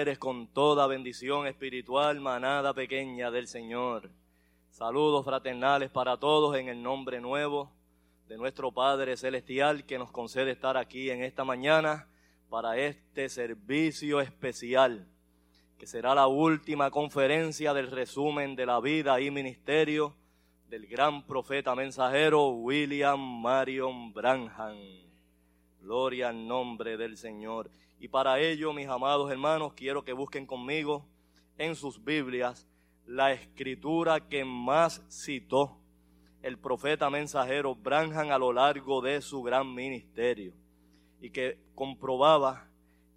Eres con toda bendición espiritual, manada pequeña del Señor. Saludos fraternales para todos en el nombre nuevo de nuestro Padre Celestial que nos concede estar aquí en esta mañana para este servicio especial, que será la última conferencia del resumen de la vida y ministerio del gran profeta mensajero William Marion Branham. Gloria al nombre del Señor. Y para ello, mis amados hermanos, quiero que busquen conmigo en sus Biblias la escritura que más citó el profeta mensajero Branham a lo largo de su gran ministerio y que comprobaba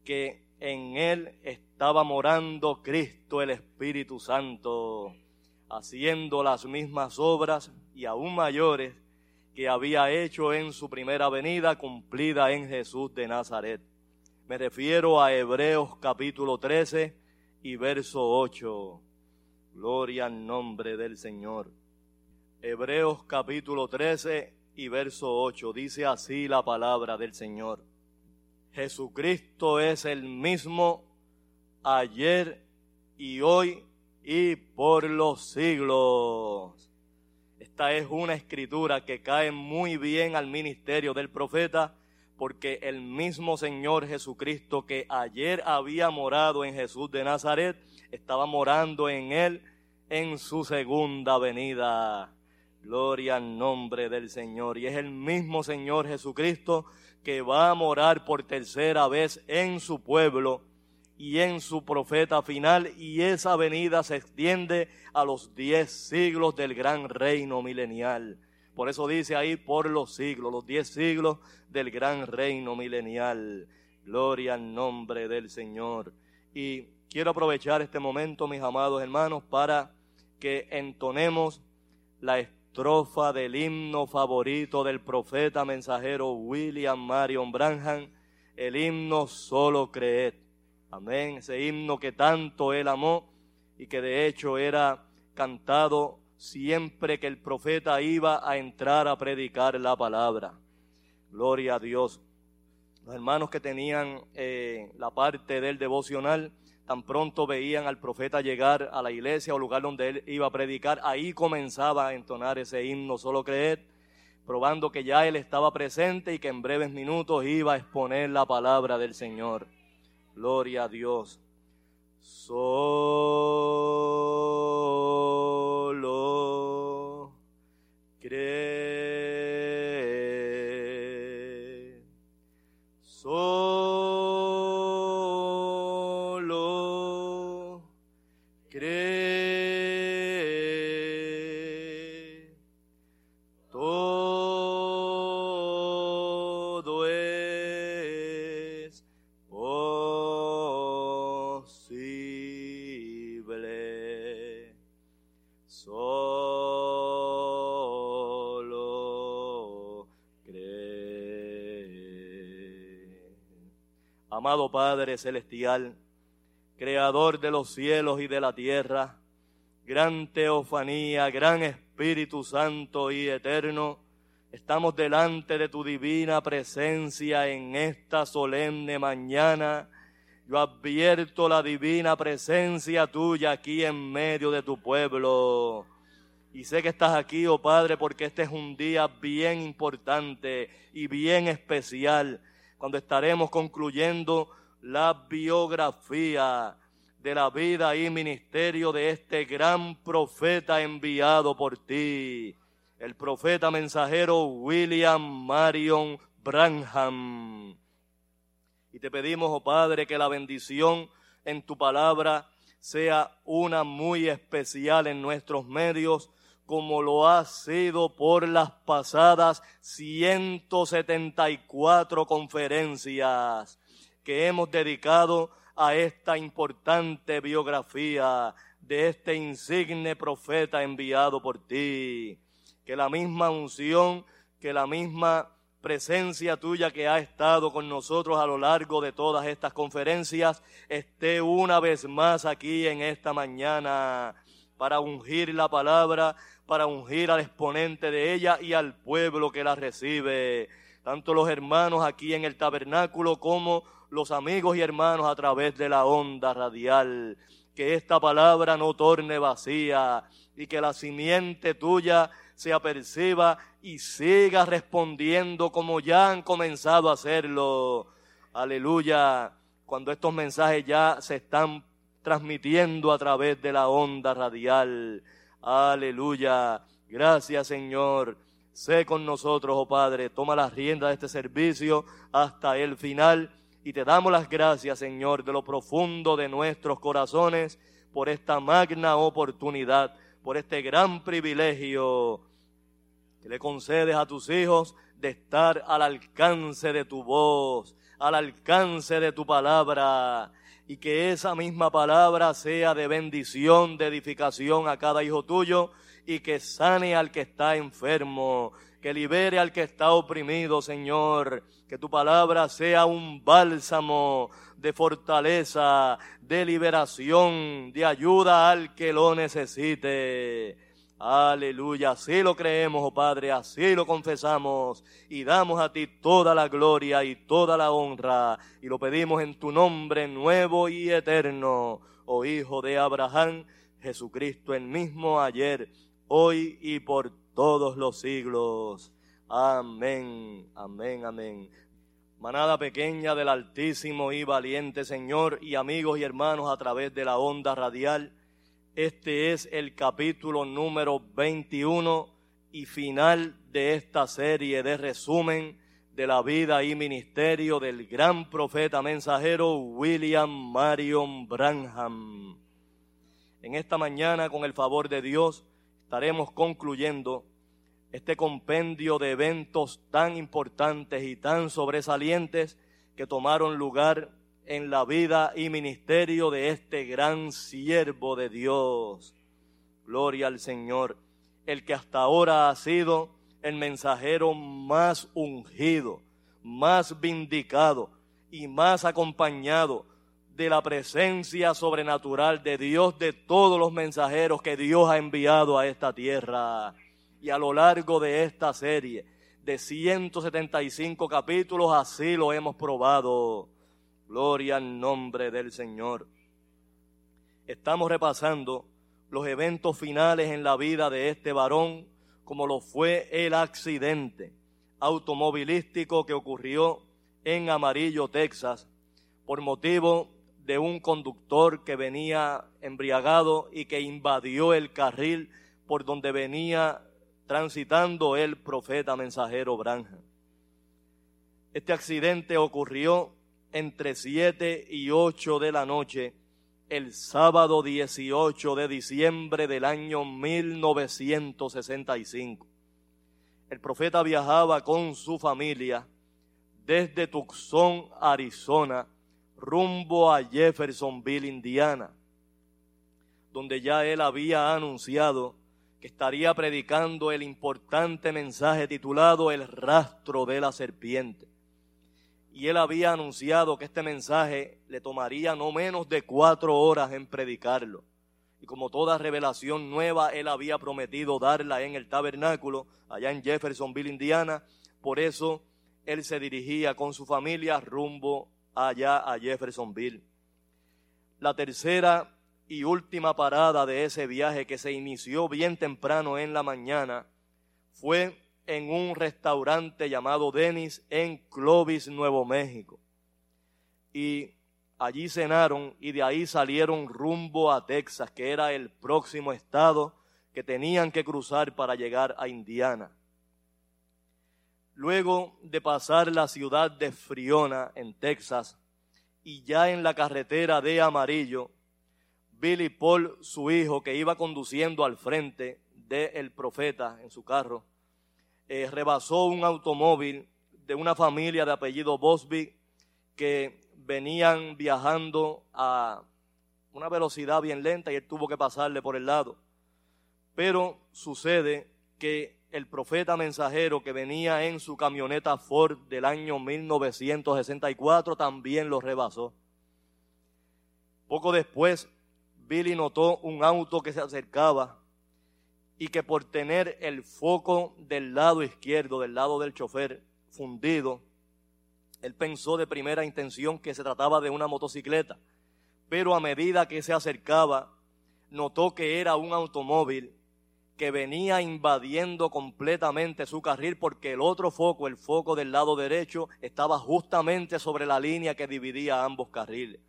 que en él estaba morando Cristo el Espíritu Santo, haciendo las mismas obras y aún mayores que había hecho en su primera venida cumplida en Jesús de Nazaret. Me refiero a Hebreos capítulo 13 y verso 8. Gloria al nombre del Señor. Hebreos capítulo 13 y verso 8. Dice así la palabra del Señor. Jesucristo es el mismo ayer y hoy y por los siglos. Esta es una escritura que cae muy bien al ministerio del profeta porque el mismo Señor Jesucristo que ayer había morado en Jesús de Nazaret, estaba morando en él en su segunda venida. Gloria al nombre del Señor. Y es el mismo Señor Jesucristo que va a morar por tercera vez en su pueblo y en su profeta final, y esa venida se extiende a los diez siglos del gran reino milenial. Por eso dice ahí por los siglos, los diez siglos del gran reino milenial. Gloria al nombre del Señor. Y quiero aprovechar este momento, mis amados hermanos, para que entonemos la estrofa del himno favorito del profeta mensajero William Marion Branham, el himno Solo Creed. Amén. Ese himno que tanto él amó y que de hecho era cantado siempre que el profeta iba a entrar a predicar la palabra. Gloria a Dios. Los hermanos que tenían eh, la parte del devocional, tan pronto veían al profeta llegar a la iglesia o lugar donde él iba a predicar, ahí comenzaba a entonar ese himno, solo creer, probando que ya él estaba presente y que en breves minutos iba a exponer la palabra del Señor. Gloria a Dios. Solo cree. Amado Padre Celestial, Creador de los cielos y de la tierra, gran teofanía, gran Espíritu Santo y eterno, estamos delante de tu divina presencia en esta solemne mañana. Yo advierto la divina presencia tuya aquí en medio de tu pueblo. Y sé que estás aquí, oh Padre, porque este es un día bien importante y bien especial, cuando estaremos concluyendo la biografía de la vida y ministerio de este gran profeta enviado por ti, el profeta mensajero William Marion Branham. Y te pedimos, oh Padre, que la bendición en tu palabra sea una muy especial en nuestros medios, como lo ha sido por las pasadas 174 conferencias que hemos dedicado a esta importante biografía de este insigne profeta enviado por ti. Que la misma unción, que la misma presencia tuya que ha estado con nosotros a lo largo de todas estas conferencias esté una vez más aquí en esta mañana para ungir la palabra, para ungir al exponente de ella y al pueblo que la recibe. Tanto los hermanos aquí en el tabernáculo como los amigos y hermanos a través de la onda radial. Que esta palabra no torne vacía y que la simiente tuya se aperciba y siga respondiendo como ya han comenzado a hacerlo. Aleluya. Cuando estos mensajes ya se están transmitiendo a través de la onda radial. Aleluya. Gracias Señor. Sé con nosotros, oh Padre. Toma las riendas de este servicio hasta el final. Y te damos las gracias, Señor, de lo profundo de nuestros corazones por esta magna oportunidad, por este gran privilegio que le concedes a tus hijos de estar al alcance de tu voz, al alcance de tu palabra, y que esa misma palabra sea de bendición, de edificación a cada hijo tuyo, y que sane al que está enfermo, que libere al que está oprimido, Señor. Que tu palabra sea un bálsamo de fortaleza, de liberación, de ayuda al que lo necesite. Aleluya, así lo creemos, oh Padre, así lo confesamos y damos a ti toda la gloria y toda la honra y lo pedimos en tu nombre nuevo y eterno, oh Hijo de Abraham, Jesucristo el mismo ayer, hoy y por todos los siglos. Amén, amén, amén. Manada pequeña del Altísimo y valiente Señor y amigos y hermanos a través de la onda radial. Este es el capítulo número 21 y final de esta serie de resumen de la vida y ministerio del gran profeta mensajero William Marion Branham. En esta mañana, con el favor de Dios, estaremos concluyendo este compendio de eventos tan importantes y tan sobresalientes que tomaron lugar en la vida y ministerio de este gran siervo de Dios. Gloria al Señor, el que hasta ahora ha sido el mensajero más ungido, más vindicado y más acompañado de la presencia sobrenatural de Dios de todos los mensajeros que Dios ha enviado a esta tierra. Y a lo largo de esta serie de 175 capítulos, así lo hemos probado. Gloria al nombre del Señor. Estamos repasando los eventos finales en la vida de este varón, como lo fue el accidente automovilístico que ocurrió en Amarillo, Texas, por motivo de un conductor que venía embriagado y que invadió el carril por donde venía transitando el profeta mensajero Branham. Este accidente ocurrió entre 7 y 8 de la noche el sábado 18 de diciembre del año 1965. El profeta viajaba con su familia desde Tucson, Arizona, rumbo a Jeffersonville, Indiana, donde ya él había anunciado que estaría predicando el importante mensaje titulado El rastro de la serpiente y él había anunciado que este mensaje le tomaría no menos de cuatro horas en predicarlo. Y como toda revelación nueva, él había prometido darla en el tabernáculo, allá en Jeffersonville, Indiana. Por eso él se dirigía con su familia rumbo allá a Jeffersonville. La tercera y última parada de ese viaje que se inició bien temprano en la mañana fue en un restaurante llamado Denis en Clovis, Nuevo México. Y allí cenaron y de ahí salieron rumbo a Texas, que era el próximo estado que tenían que cruzar para llegar a Indiana. Luego de pasar la ciudad de Friona, en Texas, y ya en la carretera de Amarillo, Billy Paul, su hijo, que iba conduciendo al frente del profeta en su carro, eh, rebasó un automóvil de una familia de apellido Bosby que venían viajando a una velocidad bien lenta y él tuvo que pasarle por el lado. Pero sucede que el profeta mensajero que venía en su camioneta Ford del año 1964 también lo rebasó. Poco después, Billy notó un auto que se acercaba y que por tener el foco del lado izquierdo, del lado del chofer, fundido, él pensó de primera intención que se trataba de una motocicleta, pero a medida que se acercaba, notó que era un automóvil que venía invadiendo completamente su carril porque el otro foco, el foco del lado derecho, estaba justamente sobre la línea que dividía ambos carriles.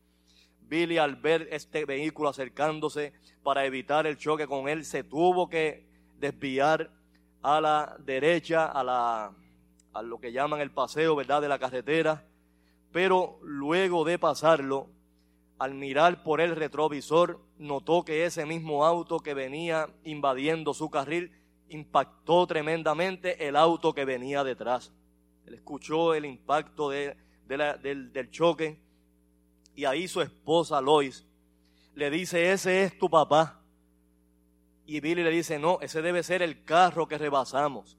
Billy al ver este vehículo acercándose para evitar el choque con él, se tuvo que desviar a la derecha, a, la, a lo que llaman el paseo, ¿verdad?, de la carretera. Pero luego de pasarlo, al mirar por el retrovisor, notó que ese mismo auto que venía invadiendo su carril impactó tremendamente el auto que venía detrás. Él escuchó el impacto de, del, del choque y ahí su esposa Lois le dice, ese es tu papá. Y Billy le dice, no, ese debe ser el carro que rebasamos.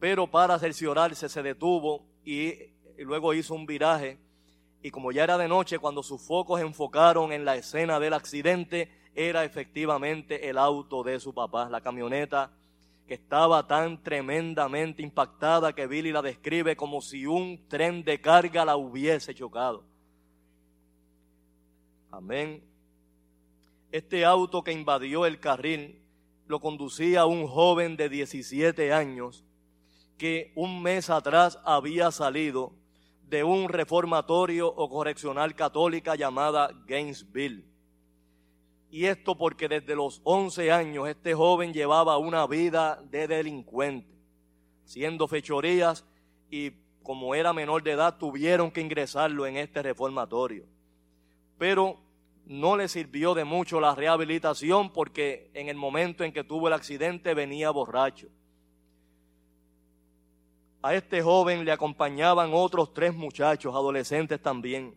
Pero para cerciorarse se detuvo y, luego hizo un viraje. Y como ya era de noche, cuando sus focos enfocaron en la escena del accidente, era efectivamente el auto de su papá, la camioneta que estaba tan tremendamente impactada que Billy la describe como si un tren de carga la hubiese chocado. Amén. Este auto que invadió el carril lo conducía un joven de 17 años que un mes atrás había salido de un reformatorio o correccional católica llamada Gainesville. Y esto porque desde los 11 años este joven llevaba una vida de delincuente, haciendo fechorías y como era menor de edad, tuvieron que ingresarlo en este reformatorio. Pero no le sirvió de mucho la rehabilitación porque en el momento en que tuvo el accidente venía borracho. A este joven le acompañaban otros tres muchachos, adolescentes también.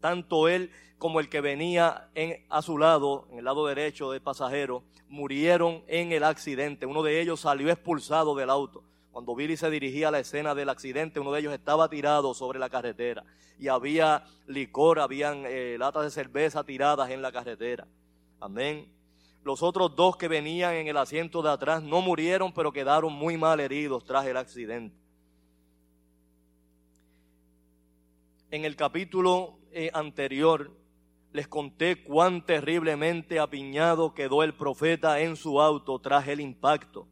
Tanto él como el que venía a su lado, en el lado derecho del pasajero, murieron en el accidente. Uno de ellos salió expulsado del auto. Cuando Billy se dirigía a la escena del accidente, uno de ellos estaba tirado sobre la carretera y había licor, habían eh, latas de cerveza tiradas en la carretera. Amén. Los otros dos que venían en el asiento de atrás no murieron, pero quedaron muy mal heridos tras el accidente. En el capítulo eh, anterior les conté cuán terriblemente apiñado quedó el profeta en su auto tras el impacto.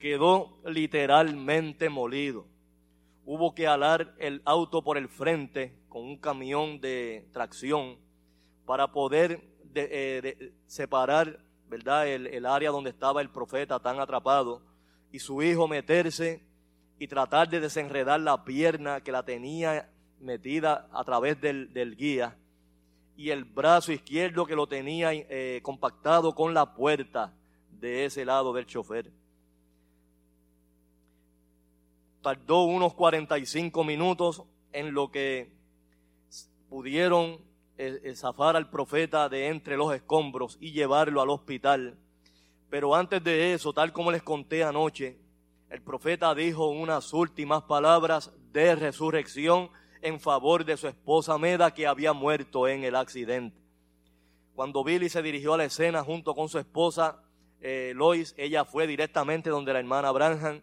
Quedó literalmente molido. Hubo que alar el auto por el frente con un camión de tracción para poder eh, separar ¿verdad? El, área donde estaba el profeta tan atrapado y su hijo meterse y tratar de desenredar la pierna que la tenía metida a través del, del guía y el brazo izquierdo que lo tenía eh, compactado con la puerta de ese lado del chofer. Tardó unos 45 minutos en lo que pudieron eh, eh, zafar al profeta de entre los escombros y llevarlo al hospital. Pero antes de eso, tal como les conté anoche, el profeta dijo unas últimas palabras de resurrección en favor de su esposa Meda que había muerto en el accidente. Cuando Billy se dirigió a la escena junto con su esposa eh, Lois, ella fue directamente donde la hermana Branham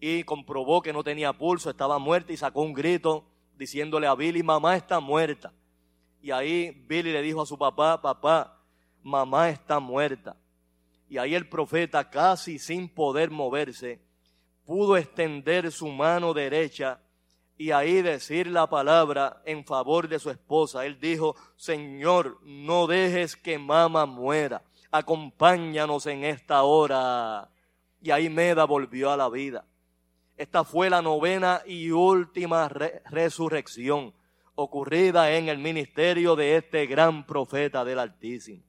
y comprobó que no tenía pulso, estaba muerta y sacó un grito diciéndole a Billy, mamá está muerta. Y ahí Billy le dijo a su papá, papá, mamá está muerta. Y ahí el profeta, casi sin poder moverse, pudo extender su mano derecha y ahí decir la palabra en favor de su esposa. Él dijo, Señor, no dejes que mamá muera, acompáñanos en esta hora. Y ahí Meda volvió a la vida. Esta fue la novena y última resurrección ocurrida en el ministerio de este gran profeta del Altísimo.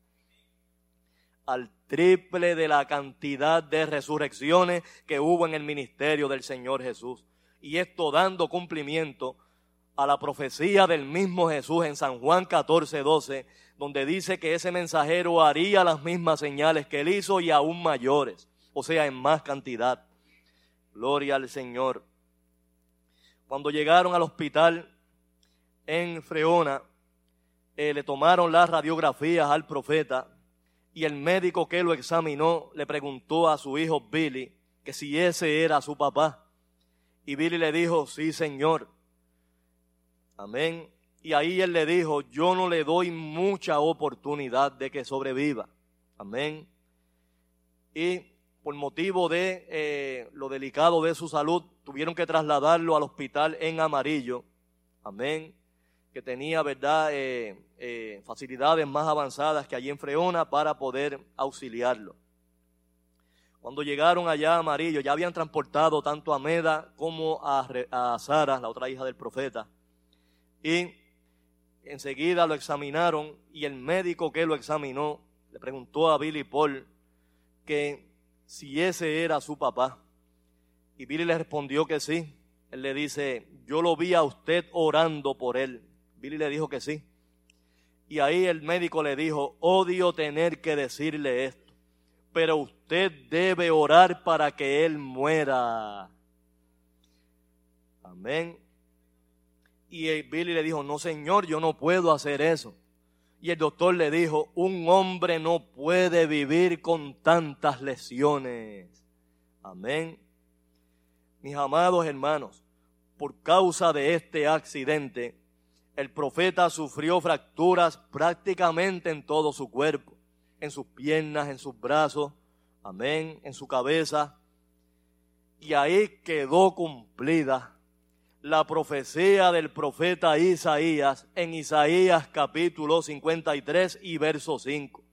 Al triple de la cantidad de resurrecciones que hubo en el ministerio del Señor Jesús y esto dando cumplimiento a la profecía del mismo Jesús en San Juan 14, 12, donde dice que ese mensajero haría las mismas señales que él hizo y aún mayores, o sea, en más cantidad. Gloria al Señor. Cuando llegaron al hospital en Freona, eh, le tomaron las radiografías al profeta y el médico que lo examinó le preguntó a su hijo Billy que si ese era su papá. Y Billy le dijo, sí, Señor. Amén. Y ahí él le dijo, yo no le doy mucha oportunidad de que sobreviva. Amén. Y por motivo de eh, lo delicado de su salud, tuvieron que trasladarlo al hospital en amarillo. Amén. Que tenía, ¿verdad?, eh, eh, facilidades más avanzadas que allí en Freona para poder auxiliarlo. Cuando llegaron allá a Amarillo, ya habían transportado tanto a Meda como a, a Sara, la otra hija del profeta. Y enseguida lo examinaron y el médico que lo examinó le preguntó a Billy Paul que si ese era su papá. Y Billy le respondió que sí. Él le dice, yo lo vi a usted orando por él. Billy le dijo que sí. Y ahí el médico le dijo, odio tener que decirle esto pero usted debe orar para que él muera. Amén. Y Billy le dijo, no señor, yo no puedo hacer eso. Y el doctor le dijo, un hombre no puede vivir con tantas lesiones. Amén. Mis amados hermanos, por causa de este accidente, el profeta sufrió fracturas prácticamente en todo su cuerpo en sus piernas, en sus brazos, amén, en su cabeza. Y ahí quedó cumplida la profecía del profeta Isaías en Isaías capítulo 53 y verso 5,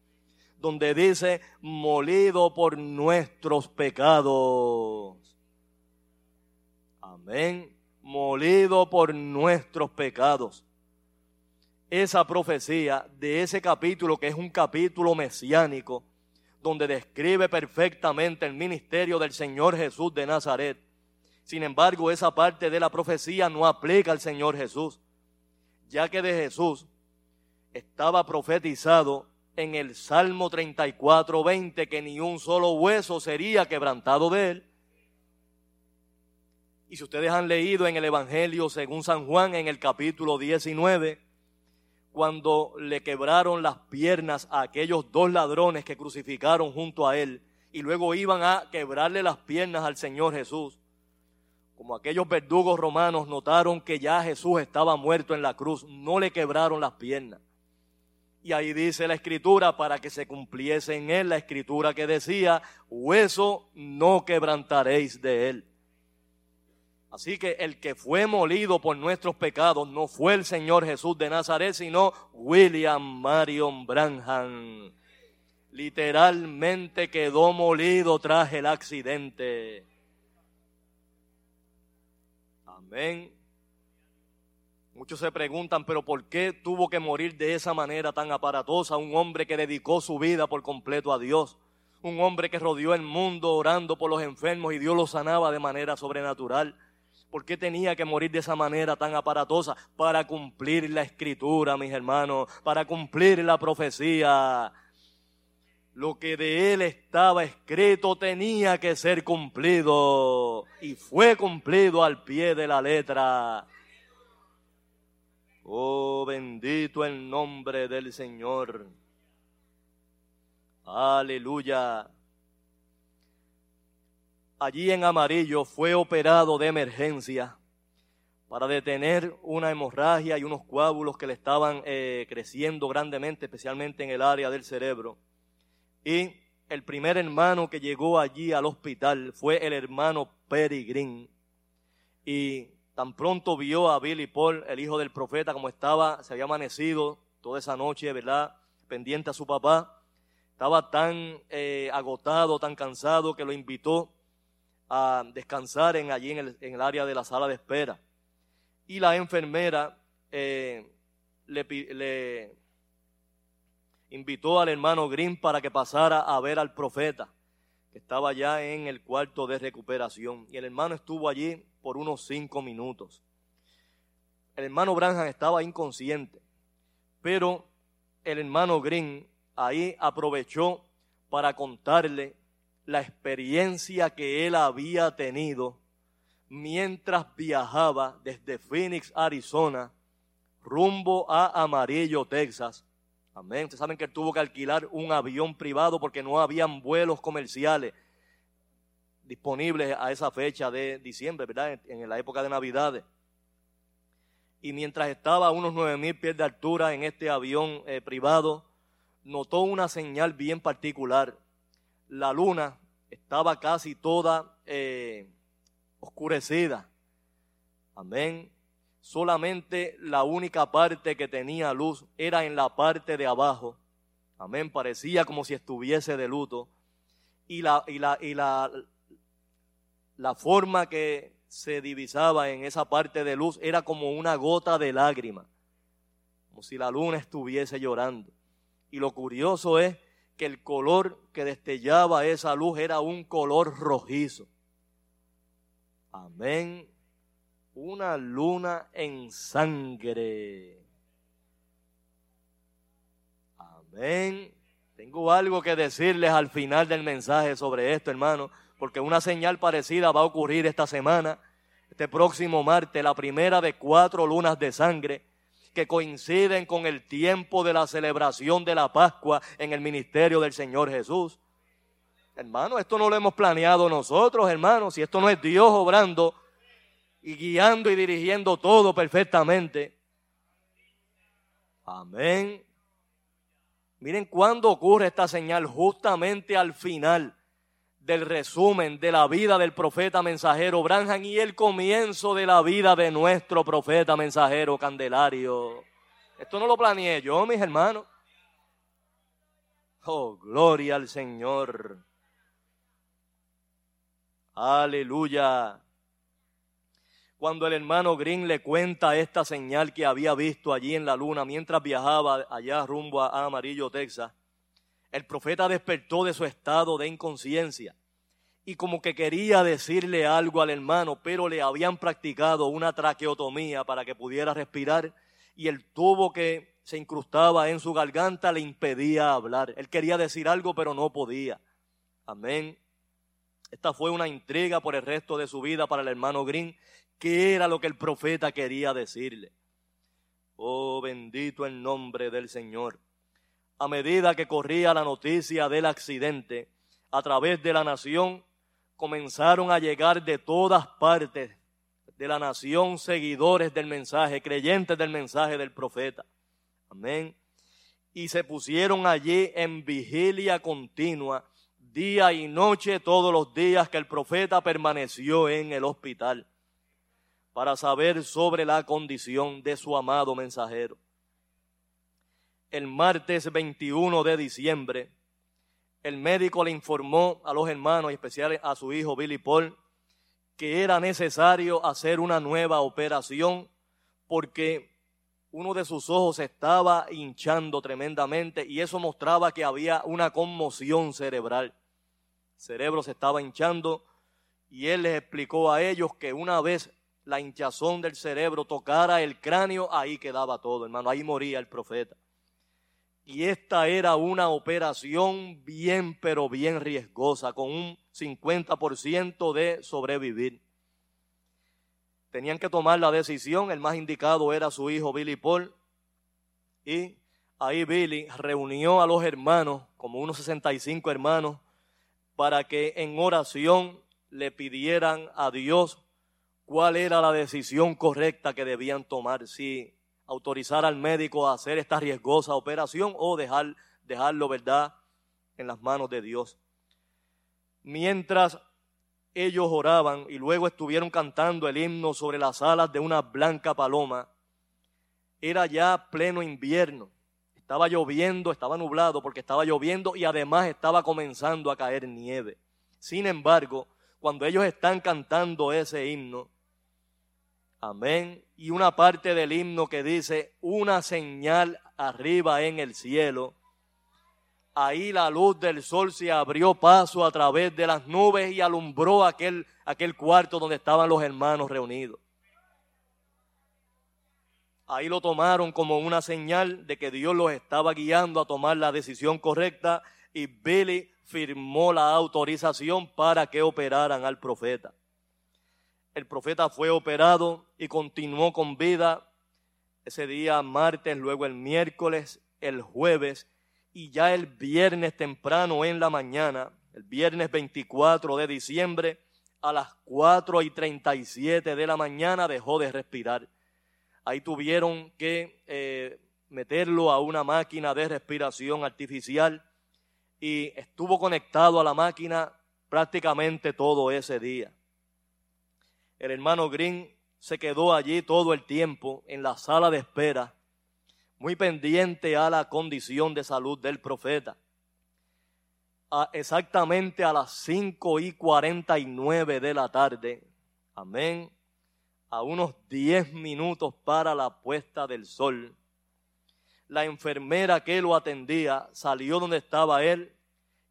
donde dice, molido por nuestros pecados. Amén. molido por nuestros pecados. Esa profecía de ese capítulo, que es un capítulo mesiánico, donde describe perfectamente el ministerio del Señor Jesús de Nazaret. Sin embargo, esa parte de la profecía no aplica al Señor Jesús, ya que de Jesús estaba profetizado en el Salmo 34, 20, que ni un solo hueso sería quebrantado de él. Y si ustedes han leído en el Evangelio según San Juan en el capítulo 19, cuando le quebraron las piernas a aquellos dos ladrones que crucificaron junto a él y luego iban a quebrarle las piernas al Señor Jesús, como aquellos verdugos romanos notaron que ya Jesús estaba muerto en la cruz, no le quebraron las piernas. Y ahí dice la escritura para que se cumpliese en él la escritura que decía, hueso no quebrantaréis de él. Así que el que fue molido por nuestros pecados no fue el Señor Jesús de Nazaret, sino William Marion Branham. Literalmente quedó molido tras el accidente. Amén. Muchos se preguntan, pero ¿por qué tuvo que morir de esa manera tan aparatosa un hombre que dedicó su vida por completo a Dios? Un hombre que rodeó el mundo orando por los enfermos y Dios los sanaba de manera sobrenatural. ¿Por qué tenía que morir de esa manera tan aparatosa? Para cumplir la escritura, mis hermanos, para cumplir la profecía. Lo que de él estaba escrito tenía que ser cumplido y fue cumplido al pie de la letra. Oh, bendito el nombre del Señor. Aleluya allí en amarillo fue operado de emergencia para detener una hemorragia y unos coágulos que le estaban eh, creciendo grandemente, especialmente en el área del cerebro. Y el primer hermano que llegó allí al hospital fue el hermano Green. Y tan pronto vio a Billy Paul, el hijo del profeta, como estaba, se había amanecido toda esa noche, ¿verdad? Pendiente a su papá. Estaba tan eh, agotado, tan cansado, que lo invitó a descansar en, allí en el, en el, área de la sala de espera. Y la enfermera eh, le, le, invitó al hermano Green para que pasara a ver al profeta, que estaba ya en el cuarto de recuperación. Y el hermano estuvo allí por unos cinco minutos. El hermano Branham estaba inconsciente, pero el hermano Green ahí aprovechó para contarle la experiencia que él había tenido mientras viajaba desde Phoenix, Arizona, rumbo a Amarillo, Texas. Amén. Ustedes saben que él tuvo que alquilar un avión privado porque no habían vuelos comerciales disponibles a esa fecha de diciembre, ¿verdad? En la época de Navidades. Y mientras estaba a unos nueve mil pies de altura en este avión eh, privado, notó una señal bien particular la luna estaba casi toda eh, oscurecida. Amén. Solamente la única parte que tenía luz era en la parte de abajo. Amén. Parecía como si estuviese de luto. Y la, y la, y la, la forma que se divisaba en esa parte de luz era como una gota de lágrima. Como si la luna estuviese llorando. Y lo curioso es que el color que destellaba esa luz era un color rojizo. Amén. Una luna en sangre. Amén. Tengo algo que decirles al final del mensaje sobre esto, hermano, porque una señal parecida va a ocurrir esta semana, este próximo martes, la primera de cuatro lunas de sangre que coinciden con el tiempo de la celebración de la Pascua en el ministerio del Señor Jesús. Hermano, esto no lo hemos planeado nosotros, hermanos, si esto no es Dios obrando y guiando y dirigiendo todo perfectamente. Amén. Miren cuándo ocurre esta señal, justamente al final del resumen de la vida del profeta mensajero Branham y el comienzo de la vida de nuestro profeta mensajero Candelario. Esto no lo planeé yo, mis hermanos. Oh, gloria al Señor. Aleluya. Cuando el hermano Green le cuenta esta señal que había visto allí en la luna mientras viajaba allá rumbo a Amarillo, Texas, el profeta despertó de su estado de inconsciencia y como que quería decirle algo al hermano, pero le habían practicado una traqueotomía para que pudiera respirar y el tubo que se incrustaba en su garganta le impedía hablar. Él quería decir algo, pero no podía. Amén. Esta fue una intriga por el resto de su vida para el hermano Green. ¿Qué era lo que el profeta quería decirle? Oh, bendito el nombre del Señor. A medida que corría la noticia del accidente a través de la nación, comenzaron a llegar de todas partes de la nación seguidores del mensaje, creyentes del mensaje del profeta. Amén. Y se pusieron allí en vigilia continua, día y noche, todos los días que el profeta permaneció en el hospital, para saber sobre la condición de su amado mensajero. El martes 21 de diciembre, el médico le informó a los hermanos, y especialmente a su hijo Billy Paul, que era necesario hacer una nueva operación porque uno de sus ojos estaba hinchando tremendamente y eso mostraba que había una conmoción cerebral. El cerebro se estaba hinchando y él les explicó a ellos que una vez la hinchazón del cerebro tocara el cráneo, ahí quedaba todo, hermano, ahí moría el profeta. Y esta era una operación bien, pero bien riesgosa, con un 50% de sobrevivir. Tenían que tomar la decisión, el más indicado era su hijo Billy Paul. Y ahí Billy reunió a los hermanos, como unos 65 hermanos, para que en oración le pidieran a Dios cuál era la decisión correcta que debían tomar, si autorizar al médico a hacer esta riesgosa operación o dejar, dejarlo, ¿verdad?, en las manos de Dios. Mientras ellos oraban y luego estuvieron cantando el himno sobre las alas de una blanca paloma, era ya pleno invierno. Estaba lloviendo, estaba nublado porque estaba lloviendo y además estaba comenzando a caer nieve. Sin embargo, cuando ellos están cantando ese himno, Amén. Y una parte del himno que dice, una señal arriba en el cielo. Ahí la luz del sol se abrió paso a través de las nubes y alumbró aquel, aquel cuarto donde estaban los hermanos reunidos. Ahí lo tomaron como una señal de que Dios los estaba guiando a tomar la decisión correcta y Billy firmó la autorización para que operaran al profeta el profeta fue operado y continuó con vida ese día martes, luego el miércoles, el jueves y ya el viernes temprano en la mañana, el viernes 24 de diciembre, a las 4 y 37 de la mañana dejó de respirar. Ahí tuvieron que eh, meterlo a una máquina de respiración artificial y estuvo conectado a la máquina prácticamente todo ese día. El hermano Green se quedó allí todo el tiempo en la sala de espera, muy pendiente a la condición de salud del profeta. exactamente a las 5 y 49 de la tarde, amén, a unos 10 minutos para la puesta del sol, la enfermera que lo atendía salió donde estaba él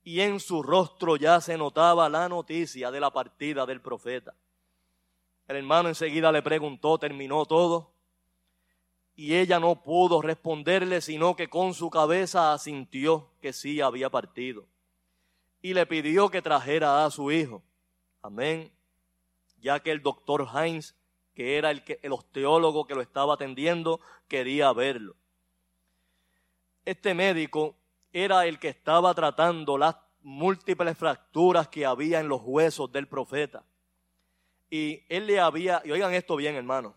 y en su rostro ya se notaba la noticia de la partida del profeta. El hermano enseguida le preguntó, terminó todo. Y ella no pudo responderle, sino que con su cabeza asintió que sí había partido. Y le pidió que trajera a su hijo. Amén. Ya que el doctor Heinz, que era el, el osteólogo que lo estaba atendiendo, quería verlo. Este médico era el que estaba tratando las múltiples fracturas que había en los huesos del profeta. Y él le había, y oigan esto bien hermano,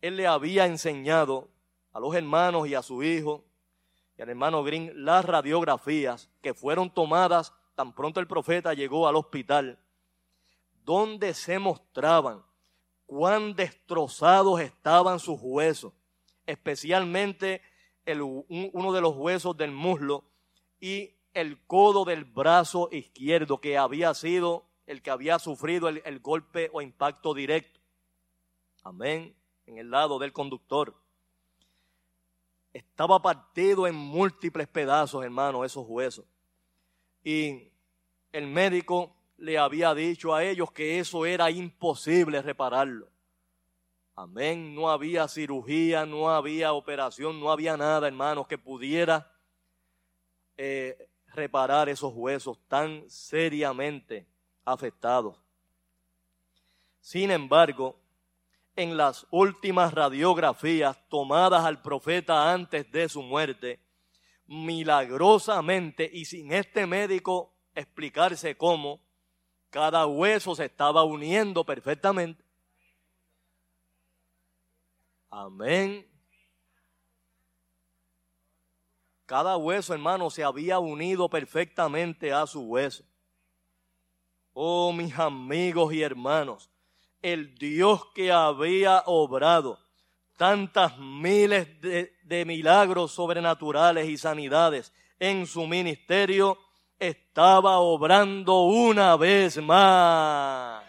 él le había enseñado a los hermanos y a su hijo y al hermano Green las radiografías que fueron tomadas tan pronto el profeta llegó al hospital, donde se mostraban cuán destrozados estaban sus huesos, especialmente el, uno de los huesos del muslo y el codo del brazo izquierdo que había sido el que había sufrido el, golpe o impacto directo. Amén. En el lado del conductor. Estaba partido en múltiples pedazos, hermano, esos huesos. Y el médico le había dicho a ellos que eso era imposible repararlo. Amén. No había cirugía, no había operación, no había nada, hermanos, que pudiera eh, reparar esos huesos tan seriamente afectados. Sin embargo, en las últimas radiografías tomadas al profeta antes de su muerte, milagrosamente y sin este médico explicarse cómo, cada hueso se estaba uniendo perfectamente. Amén. Cada hueso, hermano, se había unido perfectamente a su hueso. Oh, mis amigos y hermanos, el Dios que había obrado tantas miles de, de milagros sobrenaturales y sanidades en su ministerio, estaba obrando una vez más.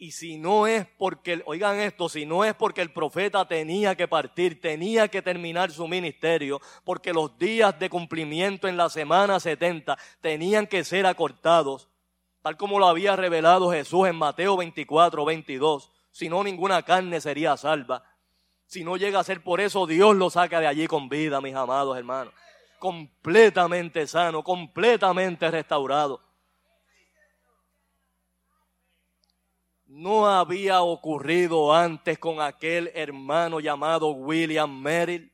Y si no es porque, oigan esto, si no es porque el profeta tenía que partir, tenía que terminar su ministerio, porque los días de cumplimiento en la semana 70 tenían que ser acortados, tal como lo había revelado Jesús en Mateo 24, 22, si no ninguna carne sería salva. Si no llega a ser por eso, Dios lo saca de allí con vida, mis amados hermanos. Completamente sano, completamente restaurado. No había ocurrido antes con aquel hermano llamado William Merrill.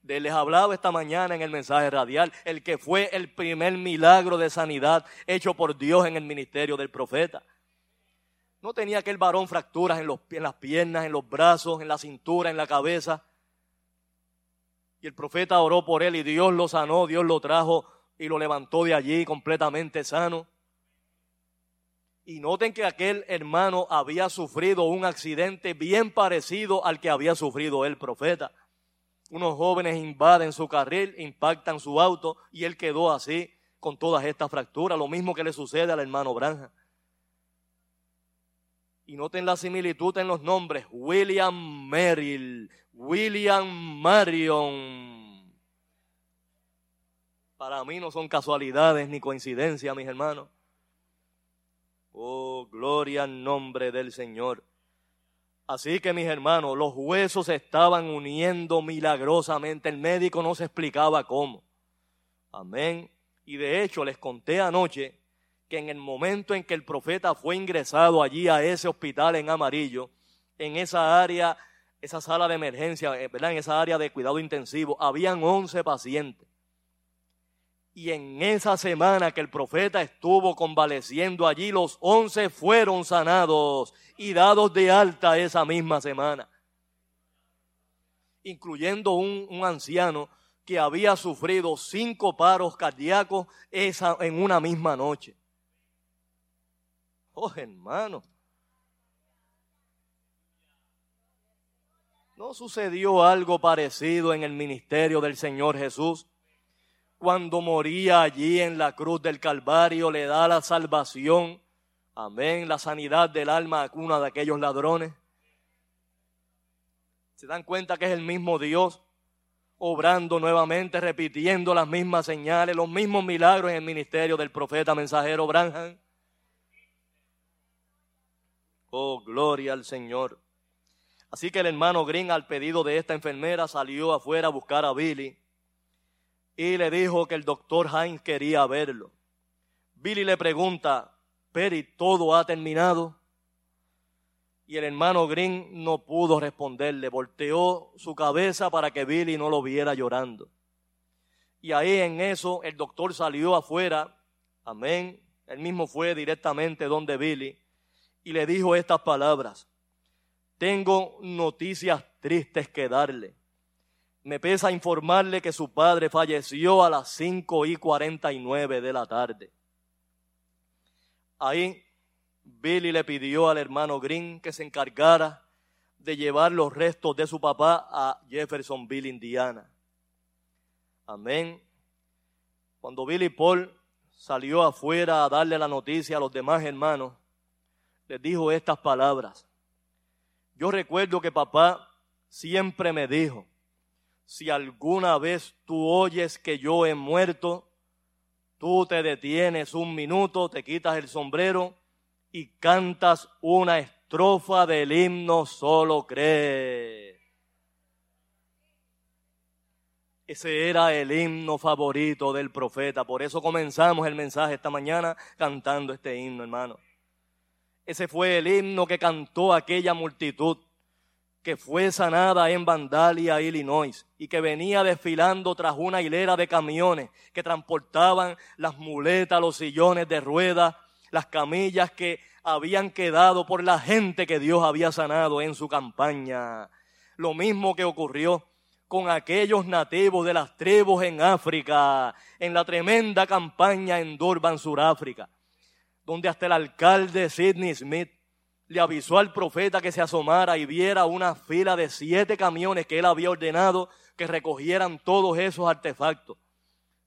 De les hablaba esta mañana en el mensaje radial, el que fue el primer milagro de sanidad hecho por Dios en el ministerio del profeta. No tenía aquel varón fracturas en, en las piernas, en los brazos, en la cintura, en la cabeza. Y el profeta oró por él y Dios lo sanó, Dios lo trajo y lo levantó de allí completamente sano. Y noten que aquel hermano había sufrido un accidente bien parecido al que había sufrido el profeta. Unos jóvenes invaden su carril, impactan su auto y él quedó así con todas estas fracturas, lo mismo que le sucede al hermano Branja. Y noten la similitud en los nombres. William Merrill, William Marion. Para mí no son casualidades ni coincidencias, mis hermanos. Oh, gloria al nombre del Señor. Así que mis hermanos, los huesos se estaban uniendo milagrosamente. El médico no se explicaba cómo. Amén. Y de hecho les conté anoche que en el momento en que el profeta fue ingresado allí a ese hospital en amarillo, en esa área, esa sala de emergencia, eh, ¿verdad? en esa área de cuidado intensivo, habían 11 pacientes. Y en esa semana que el profeta estuvo convaleciendo allí, los 11 fueron sanados y dados de alta esa misma semana. Incluyendo un, un anciano que había sufrido cinco paros cardíacos esa, en una misma noche. Oh, hermano. ¿No sucedió algo parecido en el ministerio del Señor Jesús? Cuando moría allí en la cruz del Calvario, le da la salvación, amén, la sanidad del alma a una de aquellos ladrones. ¿Se dan cuenta que es el mismo Dios obrando nuevamente, repitiendo las mismas señales, los mismos milagros en el ministerio del profeta mensajero Branham? Oh, gloria al Señor. Así que el hermano Green, al pedido de esta enfermera, salió afuera a buscar a Billy y le dijo que el doctor Hines quería verlo. Billy le pregunta, Perry, ¿todo ha terminado? Y el hermano Green no pudo responderle, volteó su cabeza para que Billy no lo viera llorando. Y ahí en eso el doctor salió afuera, amén, él mismo fue directamente donde Billy y le dijo estas palabras, tengo noticias tristes que darle. Me pesa informarle que su padre falleció a las 5 y 49 de la tarde. Ahí Billy le pidió al hermano Green que se encargara de llevar los restos de su papá a Jeffersonville, Indiana. Amén. Cuando Billy Paul salió afuera a darle la noticia a los demás hermanos, les dijo estas palabras. Yo recuerdo que papá siempre me dijo, si alguna vez tú oyes que yo he muerto, tú te detienes un minuto, te quitas el sombrero y cantas una estrofa del himno Solo cree. Ese era el himno favorito del profeta. Por eso comenzamos el mensaje esta mañana cantando este himno, hermano. Ese fue el himno que cantó aquella multitud que fue sanada en Vandalia, Illinois, y que venía desfilando tras una hilera de camiones que transportaban las muletas, los sillones de ruedas, las camillas que habían quedado por la gente que Dios había sanado en su campaña. Lo mismo que ocurrió con aquellos nativos de las tribus en África, en la tremenda campaña en Durban, Suráfrica, donde hasta el alcalde Sidney Smith le avisó al profeta que se asomara y viera una fila de siete camiones que él había ordenado que recogieran todos esos artefactos.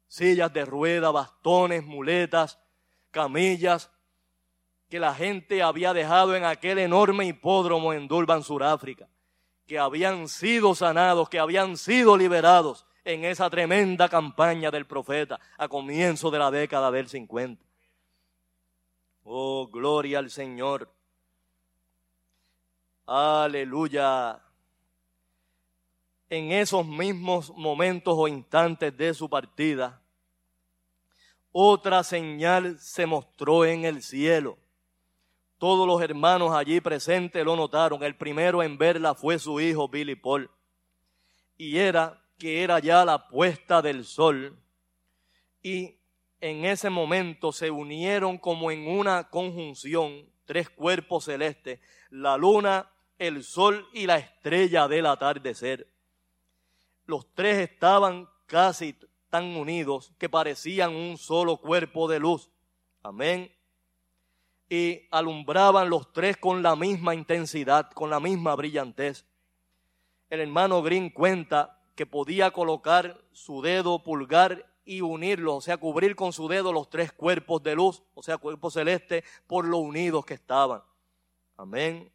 Sillas de rueda, bastones, muletas, camillas, que la gente había dejado en aquel enorme hipódromo en Durban, Suráfrica que habían sido sanados, que habían sido liberados en esa tremenda campaña del profeta a comienzo de la década del 50. Oh, gloria al Señor. Aleluya. En esos mismos momentos o instantes de su partida, otra señal se mostró en el cielo. Todos los hermanos allí presentes lo notaron. El primero en verla fue su hijo Billy Paul. Y era que era ya la puesta del sol. Y en ese momento se unieron como en una conjunción tres cuerpos celestes, la luna, el sol y la estrella del atardecer. Los tres estaban casi tan unidos que parecían un solo cuerpo de luz. Amén y alumbraban los tres con la misma intensidad, con la misma brillantez. El hermano Green cuenta que podía colocar su dedo pulgar y unirlo, o sea, cubrir con su dedo los tres cuerpos de luz, o sea, cuerpo celeste, por lo unidos que estaban. Amén.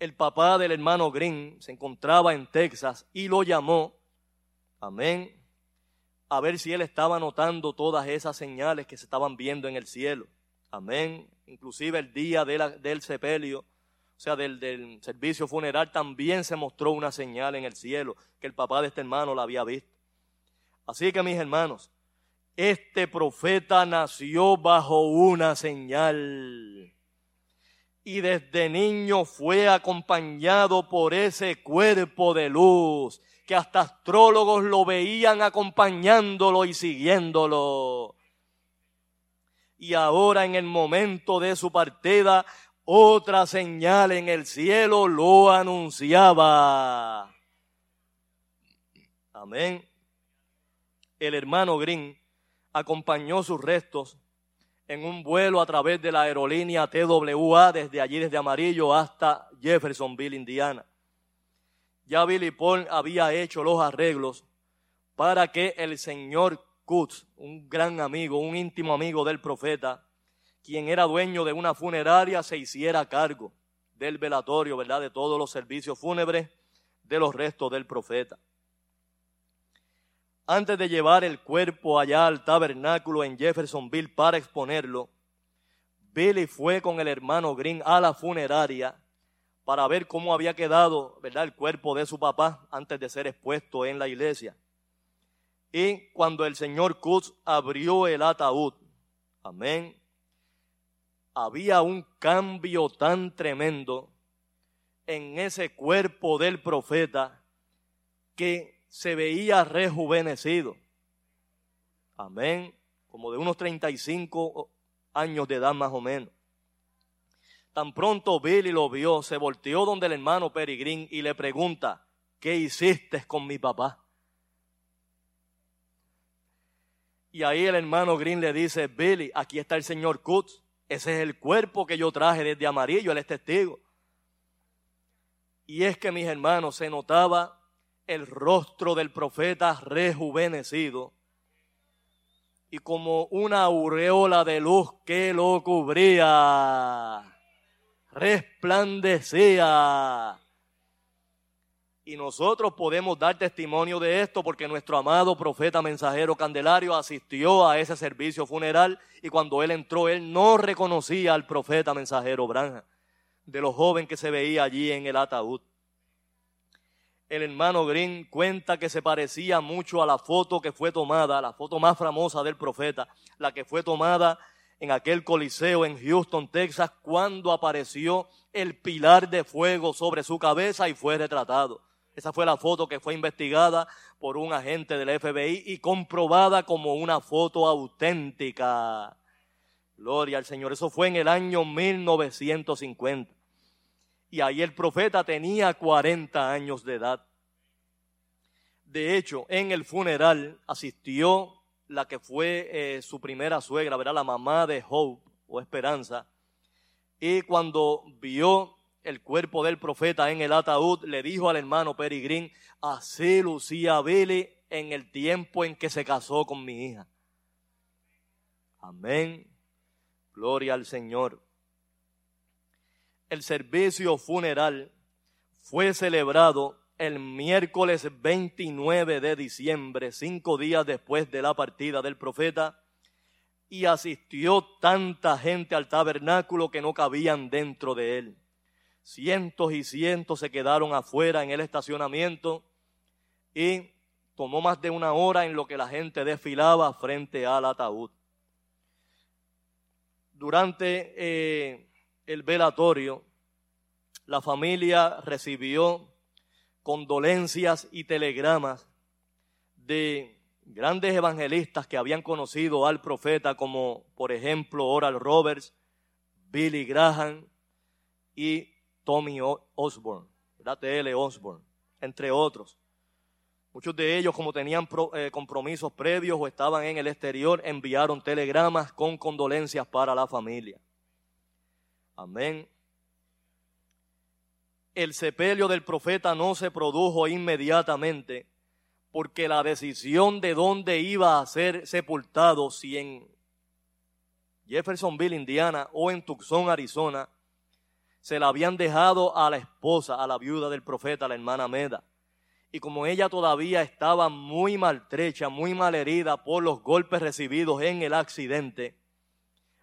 El papá del hermano Green se encontraba en Texas y lo llamó, amén, a ver si él estaba notando todas esas señales que se estaban viendo en el cielo. Amén. Inclusive el día del sepelio, o sea, del, del servicio funeral, también se mostró una señal en el cielo que el papá de este hermano la había visto. Así que mis hermanos, este profeta nació bajo una señal. Y desde niño fue acompañado por ese cuerpo de luz, que hasta astrólogos lo veían acompañándolo y siguiéndolo y ahora en el momento de su partida, otra señal en el cielo lo anunciaba. Amén. El hermano Green acompañó sus restos en un vuelo a través de la aerolínea TWA desde allí, desde Amarillo hasta Jeffersonville, Indiana. Ya Billy Paul había hecho los arreglos para que el Señor un gran amigo, un íntimo amigo del profeta, quien era dueño de una funeraria, se hiciera cargo del velatorio, ¿verdad? De todos los servicios fúnebres de los restos del profeta. Antes de llevar el cuerpo allá al tabernáculo en Jeffersonville para exponerlo, Billy fue con el hermano Green a la funeraria para ver cómo había quedado, ¿verdad? El cuerpo de su papá antes de ser expuesto en la iglesia. Y cuando el señor Kutz abrió el ataúd, amén, había un cambio tan tremendo en ese cuerpo del profeta que se veía rejuvenecido. Amén. Como de unos 35 años de edad más o menos. Tan pronto Billy lo vio, se volteó donde el hermano Peregrín y le pregunta, ¿qué hiciste con mi papá? Y ahí el hermano Green le dice, Billy, aquí está el señor Kutz. Ese es el cuerpo que yo traje desde amarillo, él es testigo. Y es que mis hermanos se notaba el rostro del profeta rejuvenecido. y como una aureola de luz que lo cubría, resplandecía. Y nosotros podemos dar testimonio de esto porque nuestro amado profeta mensajero Candelario asistió a ese servicio funeral y cuando él entró él no reconocía al profeta mensajero Branja, de los jóvenes que se veía allí en el ataúd el hermano Green cuenta que se parecía mucho a la foto que fue tomada, la foto más famosa del profeta, la que fue tomada en aquel coliseo en Houston, Texas, cuando apareció el pilar de fuego sobre su cabeza y fue retratado. Esa fue la foto que fue investigada por un agente del FBI y comprobada como una foto auténtica. Gloria al Señor. Eso fue en el año 1950 y ahí el profeta tenía 40 años de edad. De hecho, en el funeral asistió la que fue eh, su primera suegra, ¿verdad? La mamá de Hope o Esperanza. Y cuando vio el cuerpo del profeta en el ataúd, le dijo al hermano Peregrín, así lucía Billy en el tiempo en que se casó con mi hija. Amén. Gloria al Señor el servicio funeral fue celebrado el miércoles 29 de diciembre, cinco días después de la partida del profeta, y asistió tanta gente al tabernáculo que no cabían dentro de él. Cientos y cientos se quedaron afuera en el estacionamiento y tomó más de una hora en lo que la gente desfilaba frente al ataúd. Durante eh, el velatorio, la familia recibió condolencias y telegramas de grandes evangelistas que habían conocido al profeta, como por ejemplo Oral Roberts, Billy Graham y Tommy Osborne, T.L. Osborne, entre otros. Muchos de ellos, como tenían eh, compromisos previos o estaban en el exterior, enviaron telegramas con condolencias para la familia. Amén. El sepelio del profeta no se produjo inmediatamente porque la decisión de dónde iba a ser sepultado, si en Jeffersonville, Indiana o en Tucson, Arizona, se la habían dejado a la esposa, a la viuda del profeta, la hermana Meda. Y como ella todavía estaba muy maltrecha, muy malherida por los golpes recibidos en el accidente,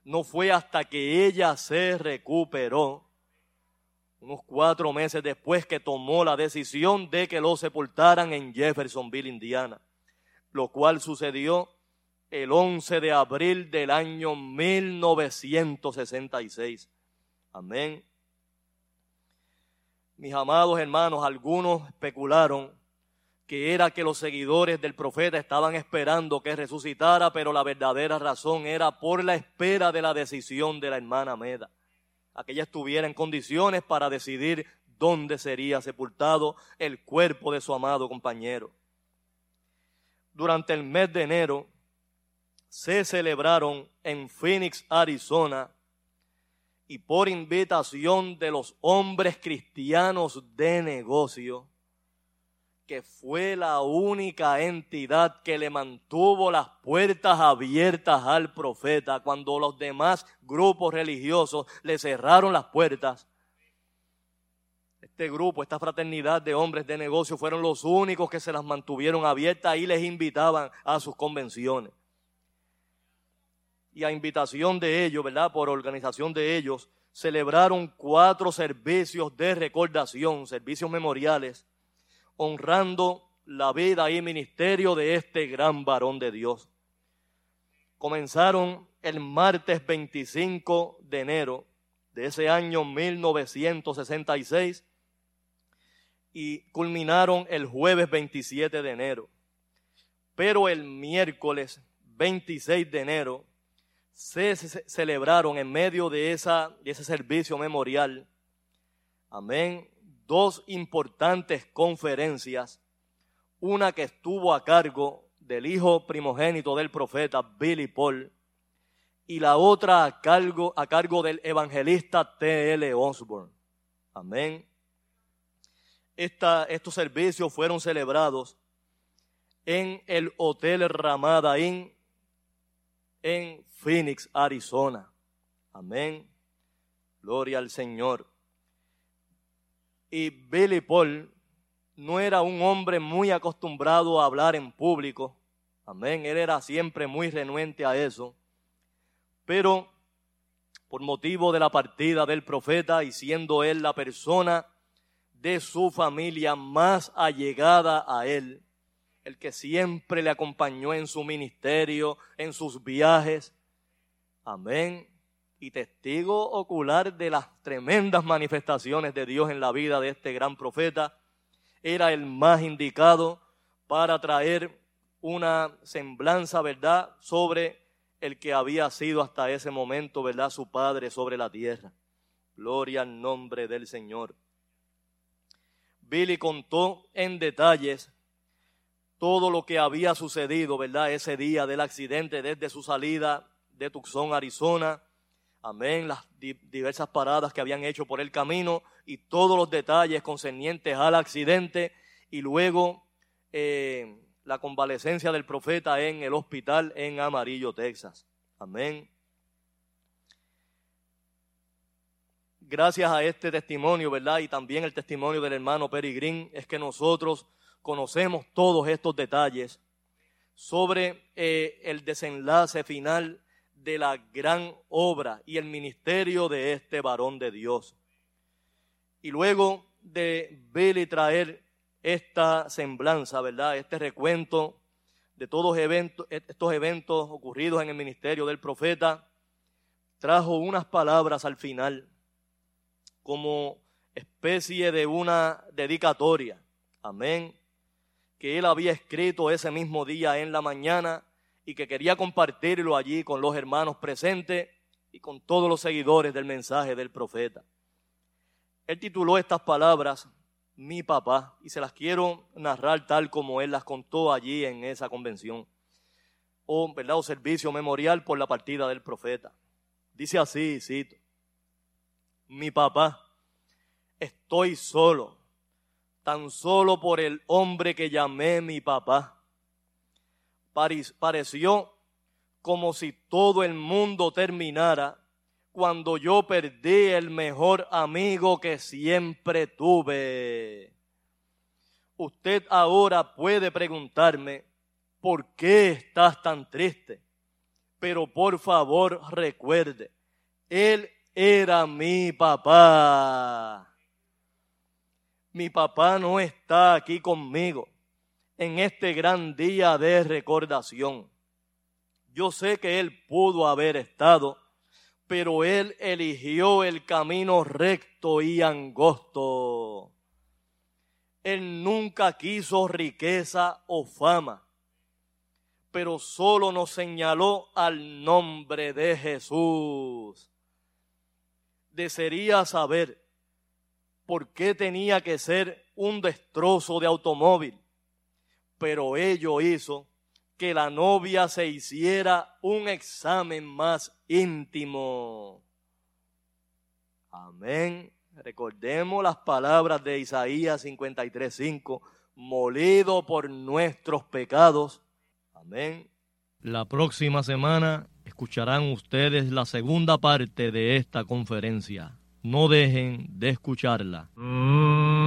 no fue hasta que ella se recuperó, unos cuatro meses después que tomó la decisión de que lo sepultaran en Jeffersonville, Indiana, lo cual sucedió el 11 de abril del año 1966. Amén. Mis amados hermanos, algunos especularon que era que los seguidores del profeta estaban esperando que resucitara, pero la verdadera razón era por la espera de la decisión de la hermana Meda. A que ella estuviera en condiciones para decidir dónde sería sepultado el cuerpo de su amado compañero. Durante el mes de enero se celebraron en Phoenix, Arizona, y por invitación de los hombres cristianos de negocio, que fue la única entidad que le mantuvo las puertas abiertas al profeta cuando los demás grupos religiosos le cerraron las puertas. Este grupo, esta fraternidad de hombres de negocio fueron los únicos que se las mantuvieron abiertas y les invitaban a sus convenciones. Y a invitación de ellos, ¿verdad? Por organización de ellos, celebraron cuatro servicios de recordación, servicios memoriales honrando la vida y ministerio de este gran varón de Dios. Comenzaron el martes 25 de enero de ese año 1966 y culminaron el jueves 27 de enero. Pero el miércoles 26 de enero se, celebraron en medio de, esa, de ese servicio memorial, amén, dos importantes conferencias, una que estuvo a cargo del hijo primogénito del profeta Billy Paul y la otra a cargo, a cargo del evangelista T.L. Osborne. Amén. estos servicios fueron celebrados en el Hotel Ramada Inn en Phoenix, Arizona. Amén. Gloria al Señor. Y Billy Paul no era un hombre muy acostumbrado a hablar en público. Amén. Él era siempre muy renuente a eso. Pero por motivo de la partida del profeta y siendo él la persona de su familia más allegada a él, el que siempre le acompañó en su ministerio, en sus viajes. Amén. Y testigo ocular de las tremendas manifestaciones de Dios en la vida de este gran profeta, era el más indicado para traer una semblanza, ¿verdad?, sobre el que había sido hasta ese momento, ¿verdad?, su padre sobre la tierra. Gloria al nombre del Señor. Billy contó en detalles todo lo que había sucedido, ¿verdad? Ese día del accidente desde su salida de Tucson, Arizona. Amén. Las diversas paradas que habían hecho por el camino y todos los detalles concernientes al accidente y luego eh, la convalecencia del profeta en el hospital en Amarillo, Texas. Amén. Gracias a este testimonio, ¿verdad? Y también el testimonio del hermano Green, es que nosotros conocemos todos estos detalles sobre eh, el desenlace final de la gran obra y el ministerio de este varón de Dios. Y luego de ver y traer esta semblanza, ¿verdad? Este recuento de todos eventos, estos eventos ocurridos en el ministerio del profeta, trajo unas palabras al final como especie de una dedicatoria. Amén. Que él había escrito ese mismo día en la mañana y que quería compartirlo allí con los hermanos presentes y con todos los seguidores del mensaje del profeta. Él tituló estas palabras Mi papá y se las quiero narrar tal como él las contó allí en esa convención o, ¿verdad? o servicio memorial por la partida del profeta. Dice así, cito, mi papá, estoy solo, tan solo por el hombre que llamé mi papá pareció como si todo el mundo terminara cuando yo perdí el mejor amigo que siempre tuve. Usted ahora puede preguntarme, ¿por qué estás tan triste? Pero por favor recuerde, él era mi papá. Mi papá no está aquí conmigo en este gran día de recordación. Yo sé que Él pudo haber estado, pero Él eligió el camino recto y angosto. Él nunca quiso riqueza o fama, pero solo nos señaló al nombre de Jesús. Desearía saber por qué tenía que ser un destrozo de automóvil pero ello hizo que la novia se hiciera un examen más íntimo. Amén. Recordemos las palabras de Isaías 53:5, molido por nuestros pecados. Amén. La próxima semana escucharán ustedes la segunda parte de esta conferencia. No dejen de escucharla. Y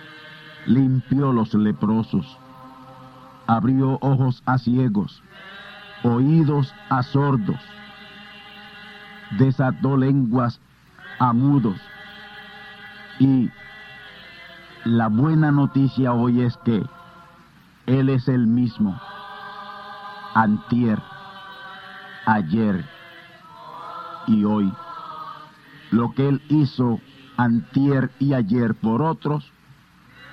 limpió los leprosos, abrió ojos a ciegos, oídos a sordos, desató lenguas a mudos. Y la buena noticia hoy es que Él es el mismo, antier, ayer y hoy. Lo que Él hizo antier y ayer por otros,